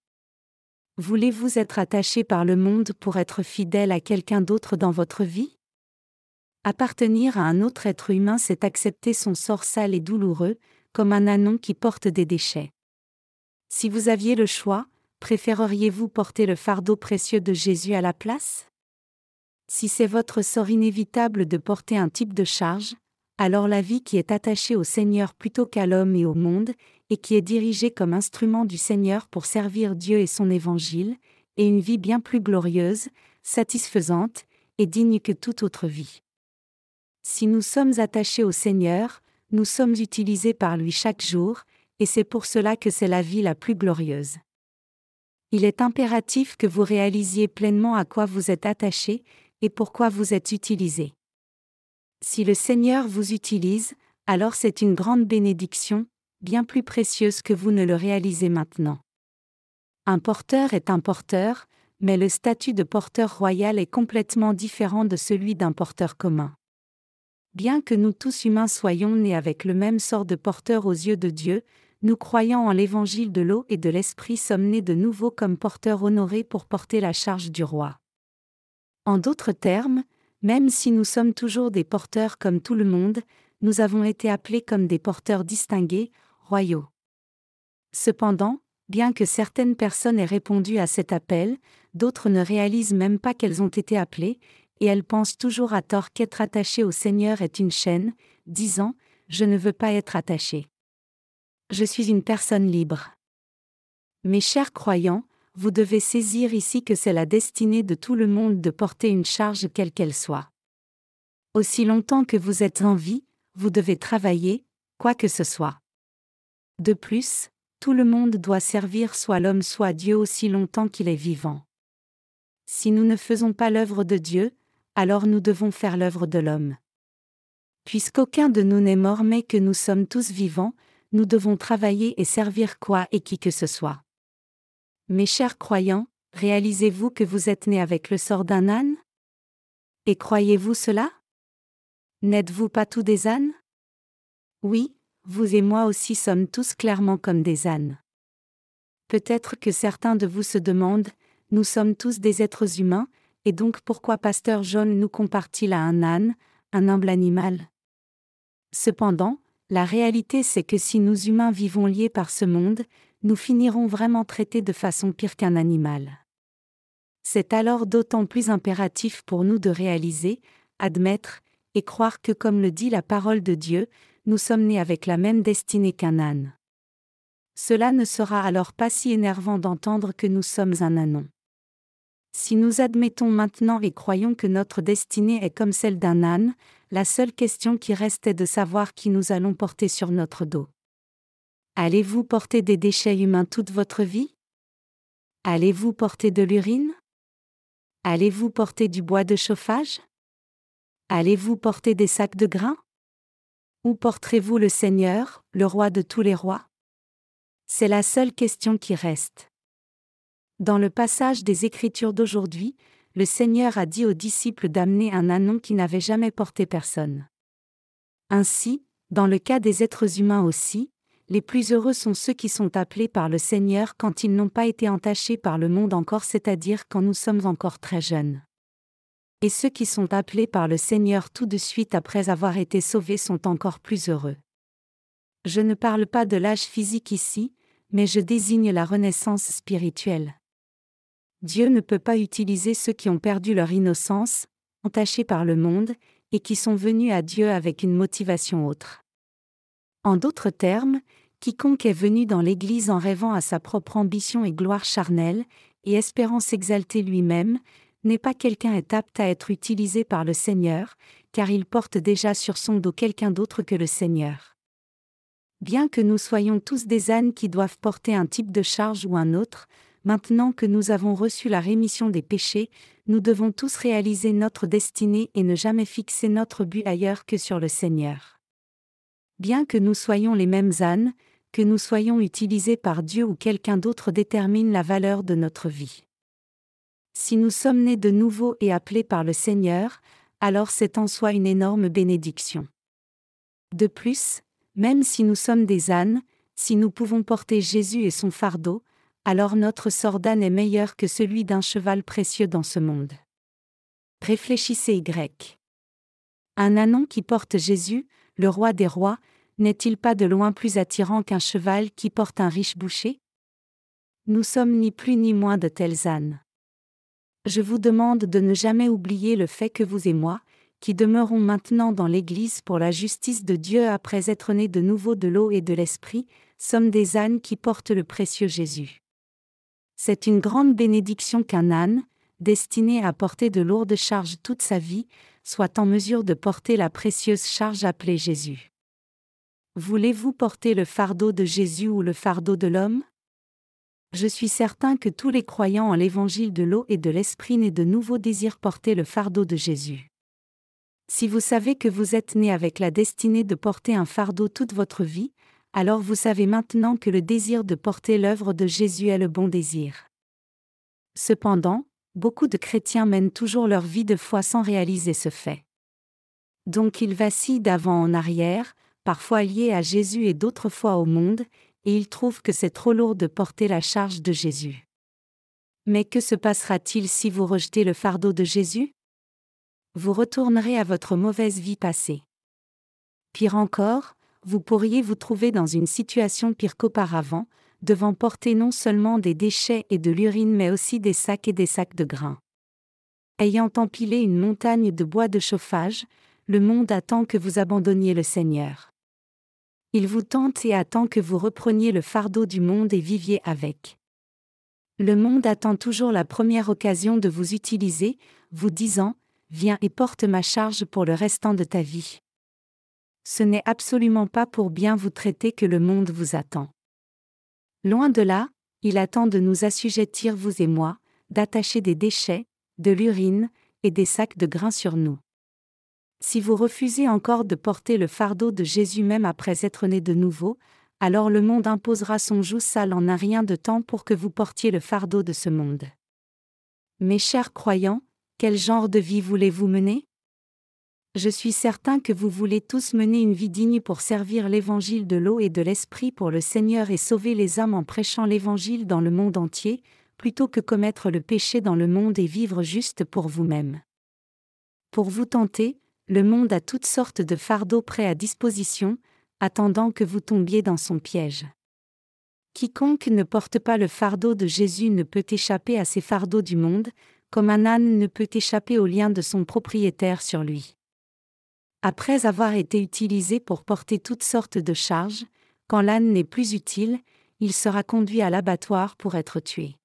Voulez-vous être attaché par le monde pour être fidèle à quelqu'un d'autre dans votre vie? Appartenir à un autre être humain, c'est accepter son sort sale et douloureux, comme un anon qui porte des déchets. Si vous aviez le choix, préféreriez-vous porter le fardeau précieux de Jésus à la place? Si c'est votre sort inévitable de porter un type de charge, alors la vie qui est attachée au Seigneur plutôt qu'à l'homme et au monde, et qui est dirigée comme instrument du Seigneur pour servir Dieu et son évangile, est une vie bien plus glorieuse, satisfaisante, et digne que toute autre vie. Si nous sommes attachés au Seigneur, nous sommes utilisés par lui chaque jour, et c'est pour cela que c'est la vie la plus glorieuse. Il est impératif que vous réalisiez pleinement à quoi vous êtes attaché, et pourquoi vous êtes utilisé. Si le Seigneur vous utilise, alors c'est une grande bénédiction, bien plus précieuse que vous ne le réalisez maintenant. Un porteur est un porteur, mais le statut de porteur royal est complètement différent de celui d'un porteur commun. Bien que nous tous humains soyons nés avec le même sort de porteur aux yeux de Dieu, nous croyant en l'évangile de l'eau et de l'esprit sommes nés de nouveau comme porteurs honorés pour porter la charge du roi. En d'autres termes, même si nous sommes toujours des porteurs comme tout le monde, nous avons été appelés comme des porteurs distingués, royaux. Cependant, bien que certaines personnes aient répondu à cet appel, d'autres ne réalisent même pas qu'elles ont été appelées, et elles pensent toujours à tort qu'être attaché au Seigneur est une chaîne, disant Je ne veux pas être attaché. Je suis une personne libre. Mes chers croyants, vous devez saisir ici que c'est la destinée de tout le monde de porter une charge quelle qu'elle soit. Aussi longtemps que vous êtes en vie, vous devez travailler, quoi que ce soit. De plus, tout le monde doit servir soit l'homme soit Dieu aussi longtemps qu'il est vivant. Si nous ne faisons pas l'œuvre de Dieu, alors nous devons faire l'œuvre de l'homme. Puisqu'aucun de nous n'est mort mais que nous sommes tous vivants, nous devons travailler et servir quoi et qui que ce soit. Mes chers croyants, réalisez-vous que vous êtes nés avec le sort d'un âne? Et croyez-vous cela? N'êtes-vous pas tous des ânes? Oui, vous et moi aussi sommes tous clairement comme des ânes. Peut-être que certains de vous se demandent, nous sommes tous des êtres humains, et donc pourquoi Pasteur John nous compare-t-il à un âne, un humble animal Cependant, la réalité c'est que si nous humains vivons liés par ce monde, nous finirons vraiment traités de façon pire qu'un animal. C'est alors d'autant plus impératif pour nous de réaliser, admettre, et croire que comme le dit la parole de Dieu, nous sommes nés avec la même destinée qu'un âne. Cela ne sera alors pas si énervant d'entendre que nous sommes un anon. Si nous admettons maintenant et croyons que notre destinée est comme celle d'un âne, la seule question qui reste est de savoir qui nous allons porter sur notre dos. Allez-vous porter des déchets humains toute votre vie? Allez-vous porter de l'urine? Allez-vous porter du bois de chauffage? Allez-vous porter des sacs de grains? Où porterez-vous le Seigneur, le roi de tous les rois? C'est la seule question qui reste. Dans le passage des Écritures d'aujourd'hui, le Seigneur a dit aux disciples d'amener un anon qui n'avait jamais porté personne. Ainsi, dans le cas des êtres humains aussi, les plus heureux sont ceux qui sont appelés par le Seigneur quand ils n'ont pas été entachés par le monde encore, c'est-à-dire quand nous sommes encore très jeunes et ceux qui sont appelés par le Seigneur tout de suite après avoir été sauvés sont encore plus heureux. Je ne parle pas de l'âge physique ici, mais je désigne la renaissance spirituelle. Dieu ne peut pas utiliser ceux qui ont perdu leur innocence, entachés par le monde, et qui sont venus à Dieu avec une motivation autre. En d'autres termes, quiconque est venu dans l'Église en rêvant à sa propre ambition et gloire charnelle, et espérant s'exalter lui-même, n'est pas quelqu'un est apte à être utilisé par le Seigneur, car il porte déjà sur son dos quelqu'un d'autre que le Seigneur. Bien que nous soyons tous des ânes qui doivent porter un type de charge ou un autre, maintenant que nous avons reçu la rémission des péchés, nous devons tous réaliser notre destinée et ne jamais fixer notre but ailleurs que sur le Seigneur. Bien que nous soyons les mêmes ânes, que nous soyons utilisés par Dieu ou quelqu'un d'autre détermine la valeur de notre vie. Si nous sommes nés de nouveau et appelés par le Seigneur, alors c'est en soi une énorme bénédiction. De plus, même si nous sommes des ânes, si nous pouvons porter Jésus et son fardeau, alors notre sort d'âne est meilleur que celui d'un cheval précieux dans ce monde. Réfléchissez Y. Un ânon qui porte Jésus, le roi des rois, n'est-il pas de loin plus attirant qu'un cheval qui porte un riche boucher? Nous sommes ni plus ni moins de tels ânes. Je vous demande de ne jamais oublier le fait que vous et moi, qui demeurons maintenant dans l'Église pour la justice de Dieu après être nés de nouveau de l'eau et de l'Esprit, sommes des ânes qui portent le précieux Jésus. C'est une grande bénédiction qu'un âne, destiné à porter de lourdes charges toute sa vie, soit en mesure de porter la précieuse charge appelée Jésus. Voulez-vous porter le fardeau de Jésus ou le fardeau de l'homme? Je suis certain que tous les croyants en l'évangile de l'eau et de l'esprit nés de nouveau désirent porter le fardeau de Jésus. Si vous savez que vous êtes né avec la destinée de porter un fardeau toute votre vie, alors vous savez maintenant que le désir de porter l'œuvre de Jésus est le bon désir. Cependant, beaucoup de chrétiens mènent toujours leur vie de foi sans réaliser ce fait. Donc ils vacillent d'avant en arrière, parfois liés à Jésus et d'autres fois au monde, et ils trouvent que c'est trop lourd de porter la charge de Jésus. Mais que se passera-t-il si vous rejetez le fardeau de Jésus? Vous retournerez à votre mauvaise vie passée. Pire encore, vous pourriez vous trouver dans une situation pire qu'auparavant, devant porter non seulement des déchets et de l'urine mais aussi des sacs et des sacs de grains. Ayant empilé une montagne de bois de chauffage, le monde attend que vous abandonniez le Seigneur. Il vous tente et attend que vous repreniez le fardeau du monde et viviez avec. Le monde attend toujours la première occasion de vous utiliser, vous disant Viens et porte ma charge pour le restant de ta vie. Ce n'est absolument pas pour bien vous traiter que le monde vous attend. Loin de là, il attend de nous assujettir, vous et moi, d'attacher des déchets, de l'urine, et des sacs de grains sur nous. Si vous refusez encore de porter le fardeau de Jésus même après être né de nouveau, alors le monde imposera son joug sale en un rien de temps pour que vous portiez le fardeau de ce monde. Mes chers croyants, quel genre de vie voulez-vous mener? Je suis certain que vous voulez tous mener une vie digne pour servir l'évangile de l'eau et de l'esprit pour le Seigneur et sauver les âmes en prêchant l'évangile dans le monde entier, plutôt que commettre le péché dans le monde et vivre juste pour vous-même. Pour vous tenter, le monde a toutes sortes de fardeaux prêts à disposition, attendant que vous tombiez dans son piège. Quiconque ne porte pas le fardeau de Jésus ne peut échapper à ces fardeaux du monde, comme un âne ne peut échapper aux liens de son propriétaire sur lui. Après avoir été utilisé pour porter toutes sortes de charges, quand l'âne n'est plus utile, il sera conduit à l'abattoir pour être tué.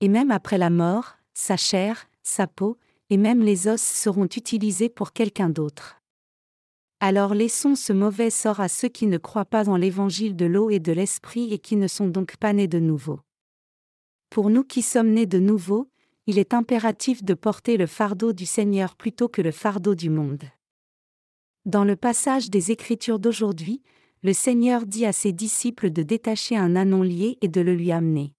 Et même après la mort, sa chair, sa peau, et même les os seront utilisés pour quelqu'un d'autre. Alors laissons ce mauvais sort à ceux qui ne croient pas en l'évangile de l'eau et de l'esprit et qui ne sont donc pas nés de nouveau. Pour nous qui sommes nés de nouveau, il est impératif de porter le fardeau du Seigneur plutôt que le fardeau du monde. Dans le passage des Écritures d'aujourd'hui, le Seigneur dit à ses disciples de détacher un anon lié et de le lui amener.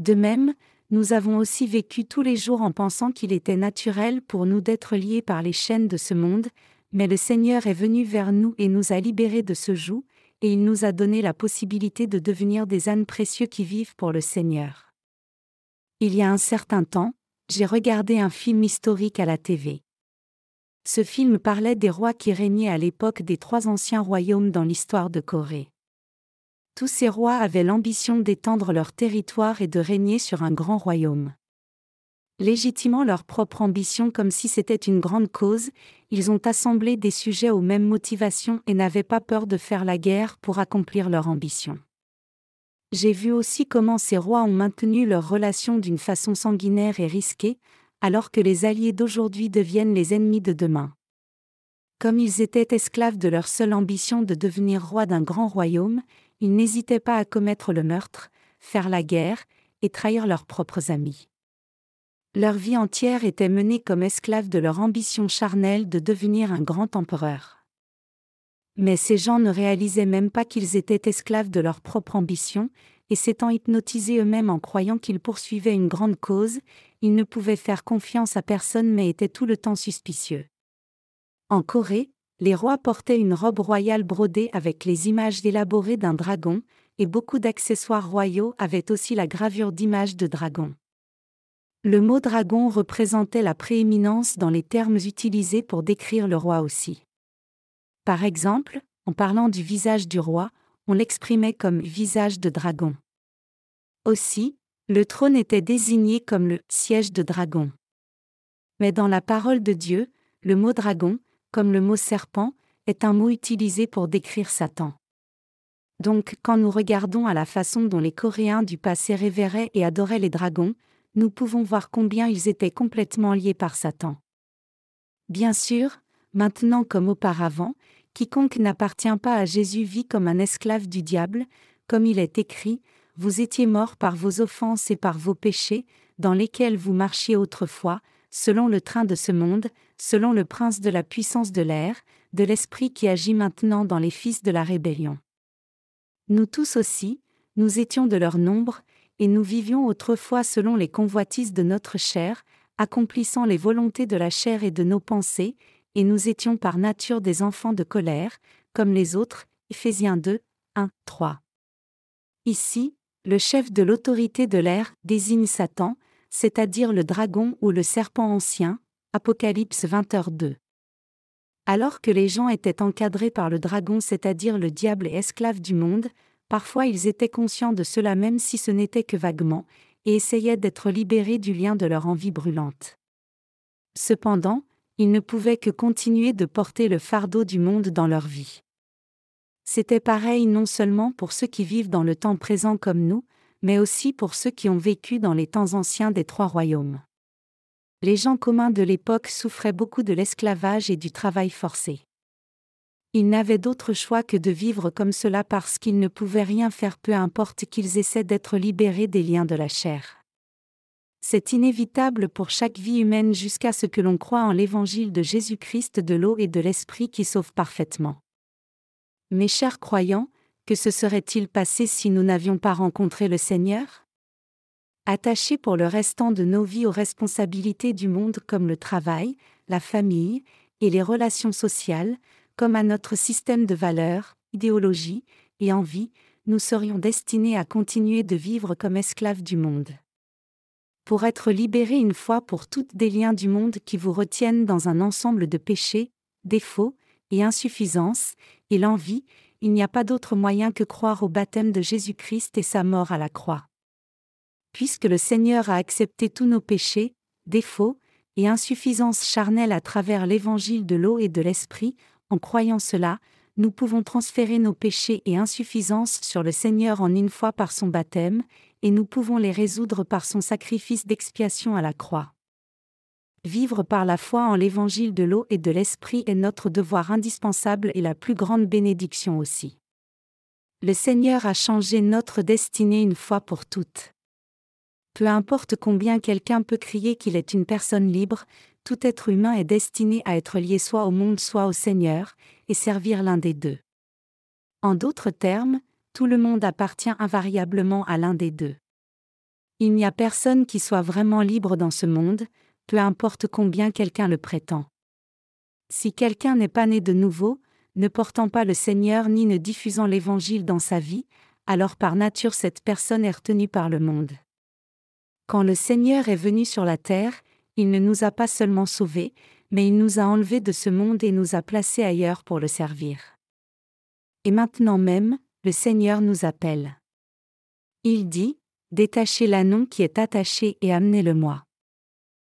De même, nous avons aussi vécu tous les jours en pensant qu'il était naturel pour nous d'être liés par les chaînes de ce monde, mais le Seigneur est venu vers nous et nous a libérés de ce joug, et il nous a donné la possibilité de devenir des ânes précieux qui vivent pour le Seigneur. Il y a un certain temps, j'ai regardé un film historique à la TV. Ce film parlait des rois qui régnaient à l'époque des trois anciens royaumes dans l'histoire de Corée tous ces rois avaient l'ambition d'étendre leur territoire et de régner sur un grand royaume. Légitimant leur propre ambition comme si c'était une grande cause, ils ont assemblé des sujets aux mêmes motivations et n'avaient pas peur de faire la guerre pour accomplir leur ambition. J'ai vu aussi comment ces rois ont maintenu leurs relations d'une façon sanguinaire et risquée, alors que les alliés d'aujourd'hui deviennent les ennemis de demain. Comme ils étaient esclaves de leur seule ambition de devenir rois d'un grand royaume, ils n'hésitaient pas à commettre le meurtre, faire la guerre, et trahir leurs propres amis. Leur vie entière était menée comme esclaves de leur ambition charnelle de devenir un grand empereur. Mais ces gens ne réalisaient même pas qu'ils étaient esclaves de leur propre ambition, et s'étant hypnotisés eux-mêmes en croyant qu'ils poursuivaient une grande cause, il ne pouvait faire confiance à personne mais était tout le temps suspicieux. En Corée, les rois portaient une robe royale brodée avec les images élaborées d'un dragon, et beaucoup d'accessoires royaux avaient aussi la gravure d'images de dragon. Le mot dragon représentait la prééminence dans les termes utilisés pour décrire le roi aussi. Par exemple, en parlant du visage du roi, on l'exprimait comme visage de dragon. Aussi, le trône était désigné comme le siège de dragon. Mais dans la parole de Dieu, le mot dragon, comme le mot serpent, est un mot utilisé pour décrire Satan. Donc, quand nous regardons à la façon dont les Coréens du passé révéraient et adoraient les dragons, nous pouvons voir combien ils étaient complètement liés par Satan. Bien sûr, maintenant comme auparavant, quiconque n'appartient pas à Jésus vit comme un esclave du diable, comme il est écrit, vous étiez morts par vos offenses et par vos péchés, dans lesquels vous marchiez autrefois, selon le train de ce monde, selon le prince de la puissance de l'air, de l'esprit qui agit maintenant dans les fils de la rébellion. Nous tous aussi, nous étions de leur nombre, et nous vivions autrefois selon les convoitises de notre chair, accomplissant les volontés de la chair et de nos pensées, et nous étions par nature des enfants de colère, comme les autres. Éphésiens 2, 1, 3. Ici, le chef de l'autorité de l'air désigne Satan, c'est-à-dire le dragon ou le serpent ancien, Apocalypse 20h2. Alors que les gens étaient encadrés par le dragon, c'est-à-dire le diable et esclave du monde, parfois ils étaient conscients de cela même si ce n'était que vaguement, et essayaient d'être libérés du lien de leur envie brûlante. Cependant, ils ne pouvaient que continuer de porter le fardeau du monde dans leur vie. C'était pareil non seulement pour ceux qui vivent dans le temps présent comme nous, mais aussi pour ceux qui ont vécu dans les temps anciens des trois royaumes. Les gens communs de l'époque souffraient beaucoup de l'esclavage et du travail forcé. Ils n'avaient d'autre choix que de vivre comme cela parce qu'ils ne pouvaient rien faire peu importe qu'ils essaient d'être libérés des liens de la chair. C'est inévitable pour chaque vie humaine jusqu'à ce que l'on croie en l'évangile de Jésus-Christ de l'eau et de l'esprit qui sauve parfaitement. Mes chers croyants, que se serait-il passé si nous n'avions pas rencontré le Seigneur? Attachés pour le restant de nos vies aux responsabilités du monde comme le travail, la famille et les relations sociales, comme à notre système de valeurs, idéologie et envie, nous serions destinés à continuer de vivre comme esclaves du monde. Pour être libérés une fois pour toutes des liens du monde qui vous retiennent dans un ensemble de péchés, défauts et insuffisances, et l'envie, il n'y a pas d'autre moyen que croire au baptême de Jésus-Christ et sa mort à la croix. Puisque le Seigneur a accepté tous nos péchés, défauts et insuffisances charnelles à travers l'évangile de l'eau et de l'esprit, en croyant cela, nous pouvons transférer nos péchés et insuffisances sur le Seigneur en une fois par son baptême, et nous pouvons les résoudre par son sacrifice d'expiation à la croix. Vivre par la foi en l'évangile de l'eau et de l'esprit est notre devoir indispensable et la plus grande bénédiction aussi. Le Seigneur a changé notre destinée une fois pour toutes. Peu importe combien quelqu'un peut crier qu'il est une personne libre, tout être humain est destiné à être lié soit au monde soit au Seigneur, et servir l'un des deux. En d'autres termes, tout le monde appartient invariablement à l'un des deux. Il n'y a personne qui soit vraiment libre dans ce monde, peu importe combien quelqu'un le prétend. Si quelqu'un n'est pas né de nouveau, ne portant pas le Seigneur ni ne diffusant l'Évangile dans sa vie, alors par nature cette personne est retenue par le monde. Quand le Seigneur est venu sur la terre, il ne nous a pas seulement sauvés, mais il nous a enlevés de ce monde et nous a placés ailleurs pour le servir. Et maintenant même, le Seigneur nous appelle. Il dit, Détachez l'annon qui est attaché et amenez-le-moi.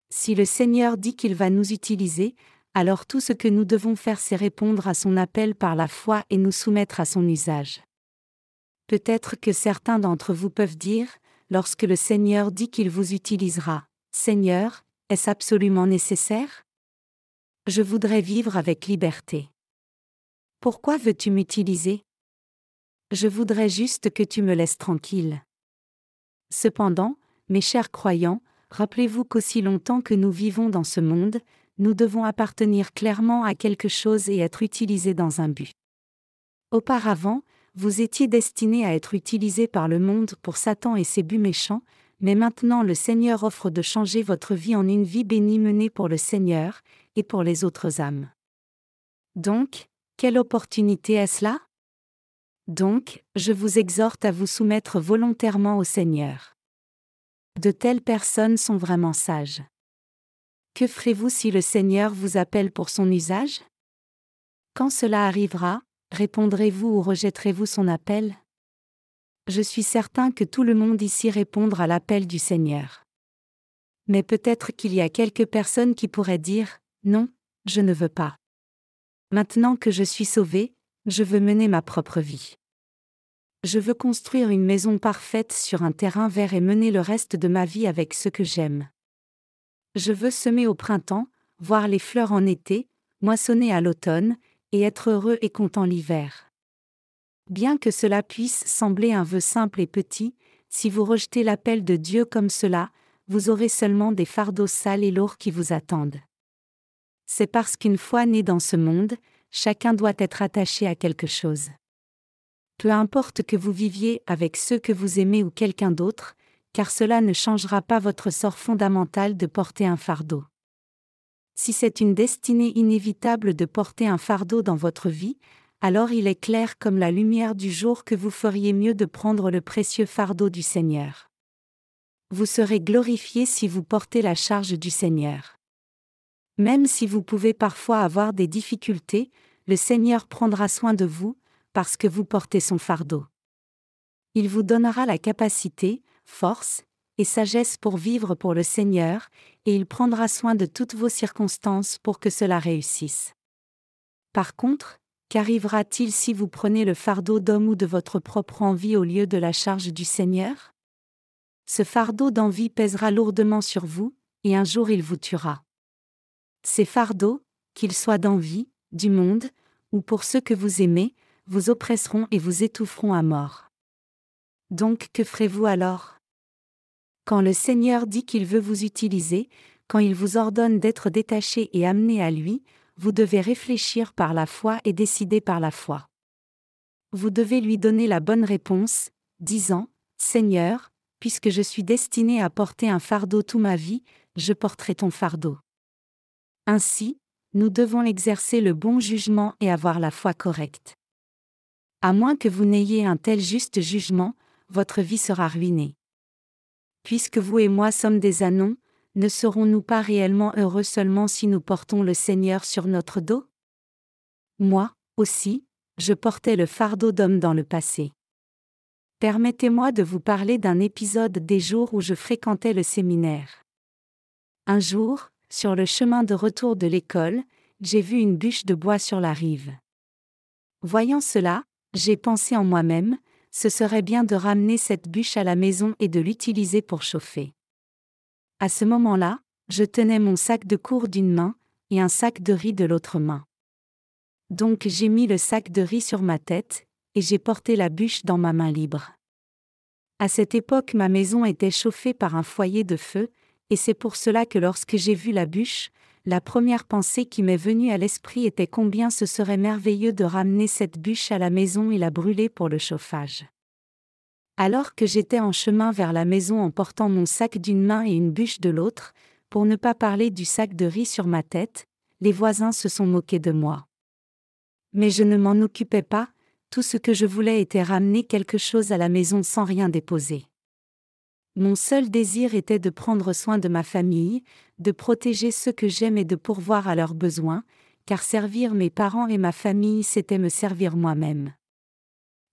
Si le Seigneur dit qu'il va nous utiliser, alors tout ce que nous devons faire c'est répondre à son appel par la foi et nous soumettre à son usage. Peut-être que certains d'entre vous peuvent dire, lorsque le Seigneur dit qu'il vous utilisera, Seigneur, est-ce absolument nécessaire? Je voudrais vivre avec liberté. Pourquoi veux-tu m'utiliser? Je voudrais juste que tu me laisses tranquille. Cependant, mes chers croyants, Rappelez-vous qu'aussi longtemps que nous vivons dans ce monde, nous devons appartenir clairement à quelque chose et être utilisés dans un but. Auparavant, vous étiez destinés à être utilisés par le monde pour Satan et ses buts méchants, mais maintenant le Seigneur offre de changer votre vie en une vie bénie menée pour le Seigneur et pour les autres âmes. Donc, quelle opportunité est-ce là? Donc, je vous exhorte à vous soumettre volontairement au Seigneur. De telles personnes sont vraiment sages. Que ferez-vous si le Seigneur vous appelle pour son usage? Quand cela arrivera, répondrez-vous ou rejetterez-vous son appel? Je suis certain que tout le monde ici répondra à l'appel du Seigneur. Mais peut-être qu'il y a quelques personnes qui pourraient dire Non, je ne veux pas. Maintenant que je suis sauvé, je veux mener ma propre vie. Je veux construire une maison parfaite sur un terrain vert et mener le reste de ma vie avec ce que j'aime. Je veux semer au printemps, voir les fleurs en été, moissonner à l'automne, et être heureux et content l'hiver. Bien que cela puisse sembler un vœu simple et petit, si vous rejetez l'appel de Dieu comme cela, vous aurez seulement des fardeaux sales et lourds qui vous attendent. C'est parce qu'une fois né dans ce monde, chacun doit être attaché à quelque chose. Peu importe que vous viviez avec ceux que vous aimez ou quelqu'un d'autre, car cela ne changera pas votre sort fondamental de porter un fardeau. Si c'est une destinée inévitable de porter un fardeau dans votre vie, alors il est clair comme la lumière du jour que vous feriez mieux de prendre le précieux fardeau du Seigneur. Vous serez glorifié si vous portez la charge du Seigneur. Même si vous pouvez parfois avoir des difficultés, le Seigneur prendra soin de vous, parce que vous portez son fardeau. Il vous donnera la capacité, force, et sagesse pour vivre pour le Seigneur, et il prendra soin de toutes vos circonstances pour que cela réussisse. Par contre, qu'arrivera-t-il si vous prenez le fardeau d'homme ou de votre propre envie au lieu de la charge du Seigneur? Ce fardeau d'envie pèsera lourdement sur vous, et un jour il vous tuera. Ces fardeaux, qu'ils soient d'envie, du monde, ou pour ceux que vous aimez, vous oppresseront et vous étoufferont à mort. Donc que ferez-vous alors? Quand le Seigneur dit qu'il veut vous utiliser, quand il vous ordonne d'être détaché et amené à lui, vous devez réfléchir par la foi et décider par la foi. Vous devez lui donner la bonne réponse, disant, Seigneur, puisque je suis destiné à porter un fardeau toute ma vie, je porterai ton fardeau. Ainsi, nous devons exercer le bon jugement et avoir la foi correcte. À moins que vous n'ayez un tel juste jugement, votre vie sera ruinée. Puisque vous et moi sommes des anons, ne serons-nous pas réellement heureux seulement si nous portons le Seigneur sur notre dos? Moi, aussi, je portais le fardeau d'homme dans le passé. Permettez-moi de vous parler d'un épisode des jours où je fréquentais le séminaire. Un jour, sur le chemin de retour de l'école, j'ai vu une bûche de bois sur la rive. Voyant cela, j'ai pensé en moi-même, ce serait bien de ramener cette bûche à la maison et de l'utiliser pour chauffer. À ce moment-là, je tenais mon sac de cours d'une main, et un sac de riz de l'autre main. Donc j'ai mis le sac de riz sur ma tête, et j'ai porté la bûche dans ma main libre. À cette époque ma maison était chauffée par un foyer de feu, et c'est pour cela que lorsque j'ai vu la bûche, la première pensée qui m'est venue à l'esprit était combien ce serait merveilleux de ramener cette bûche à la maison et la brûler pour le chauffage. Alors que j'étais en chemin vers la maison en portant mon sac d'une main et une bûche de l'autre, pour ne pas parler du sac de riz sur ma tête, les voisins se sont moqués de moi. Mais je ne m'en occupais pas, tout ce que je voulais était ramener quelque chose à la maison sans rien déposer. Mon seul désir était de prendre soin de ma famille, de protéger ceux que j'aime et de pourvoir à leurs besoins, car servir mes parents et ma famille c'était me servir moi-même.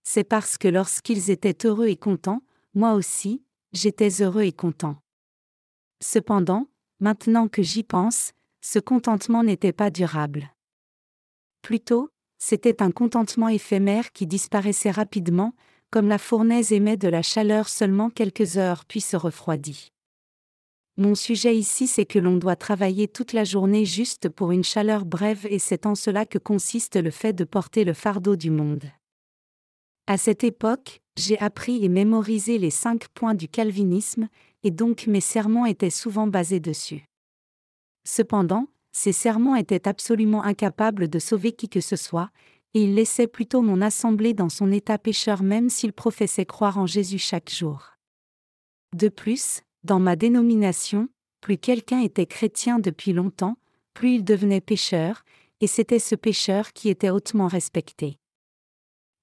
C'est parce que lorsqu'ils étaient heureux et contents, moi aussi, j'étais heureux et content. Cependant, maintenant que j'y pense, ce contentement n'était pas durable. Plutôt, c'était un contentement éphémère qui disparaissait rapidement, comme la fournaise émet de la chaleur seulement quelques heures puis se refroidit. Mon sujet ici c'est que l'on doit travailler toute la journée juste pour une chaleur brève et c'est en cela que consiste le fait de porter le fardeau du monde. À cette époque, j'ai appris et mémorisé les cinq points du calvinisme, et donc mes sermons étaient souvent basés dessus. Cependant, ces sermons étaient absolument incapables de sauver qui que ce soit, et il laissait plutôt mon assemblée dans son état pécheur même s'il professait croire en Jésus chaque jour. De plus, dans ma dénomination, plus quelqu'un était chrétien depuis longtemps, plus il devenait pécheur, et c'était ce pécheur qui était hautement respecté.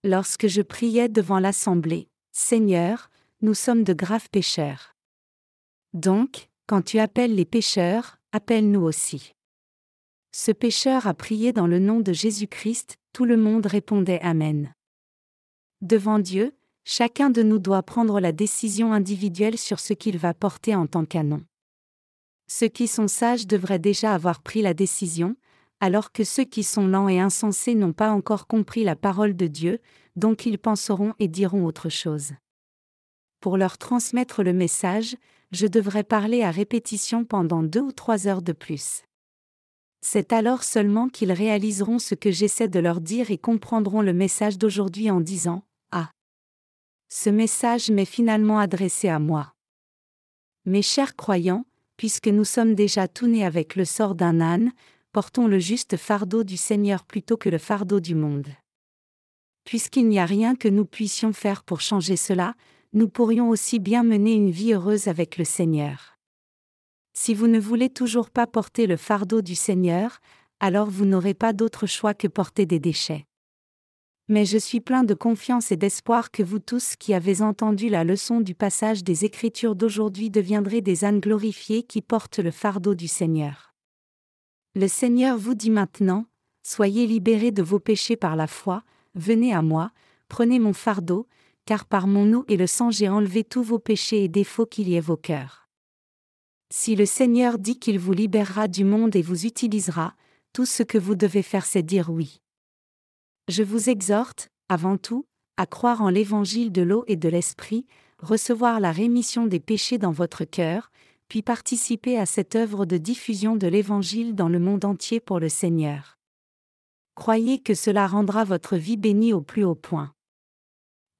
Lorsque je priais devant l'assemblée, Seigneur, nous sommes de graves pécheurs. Donc, quand tu appelles les pécheurs, appelle-nous aussi. Ce pécheur a prié dans le nom de Jésus-Christ, tout le monde répondait Amen. Devant Dieu, chacun de nous doit prendre la décision individuelle sur ce qu'il va porter en tant qu'anon. Ceux qui sont sages devraient déjà avoir pris la décision, alors que ceux qui sont lents et insensés n'ont pas encore compris la parole de Dieu, donc ils penseront et diront autre chose. Pour leur transmettre le message, je devrais parler à répétition pendant deux ou trois heures de plus. C'est alors seulement qu'ils réaliseront ce que j'essaie de leur dire et comprendront le message d'aujourd'hui en disant Ah Ce message m'est finalement adressé à moi. Mes chers croyants, puisque nous sommes déjà tout nés avec le sort d'un âne, portons le juste fardeau du Seigneur plutôt que le fardeau du monde. Puisqu'il n'y a rien que nous puissions faire pour changer cela, nous pourrions aussi bien mener une vie heureuse avec le Seigneur. Si vous ne voulez toujours pas porter le fardeau du Seigneur, alors vous n'aurez pas d'autre choix que porter des déchets. Mais je suis plein de confiance et d'espoir que vous tous qui avez entendu la leçon du passage des Écritures d'aujourd'hui deviendrez des ânes glorifiés qui portent le fardeau du Seigneur. Le Seigneur vous dit maintenant, Soyez libérés de vos péchés par la foi, venez à moi, prenez mon fardeau, car par mon eau et le sang j'ai enlevé tous vos péchés et défauts qu'il y ait vos cœurs. Si le Seigneur dit qu'il vous libérera du monde et vous utilisera, tout ce que vous devez faire c'est dire oui. Je vous exhorte, avant tout, à croire en l'évangile de l'eau et de l'esprit, recevoir la rémission des péchés dans votre cœur, puis participer à cette œuvre de diffusion de l'évangile dans le monde entier pour le Seigneur. Croyez que cela rendra votre vie bénie au plus haut point.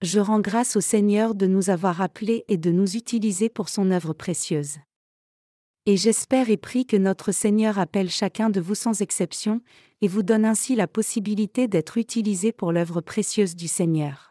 Je rends grâce au Seigneur de nous avoir appelés et de nous utiliser pour son œuvre précieuse. Et j'espère et prie que notre Seigneur appelle chacun de vous sans exception, et vous donne ainsi la possibilité d'être utilisé pour l'œuvre précieuse du Seigneur.